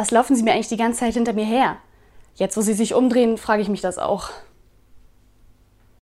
was laufen sie mir eigentlich die ganze Zeit hinter mir her? Jetzt, wo sie sich umdrehen, frage ich mich das auch.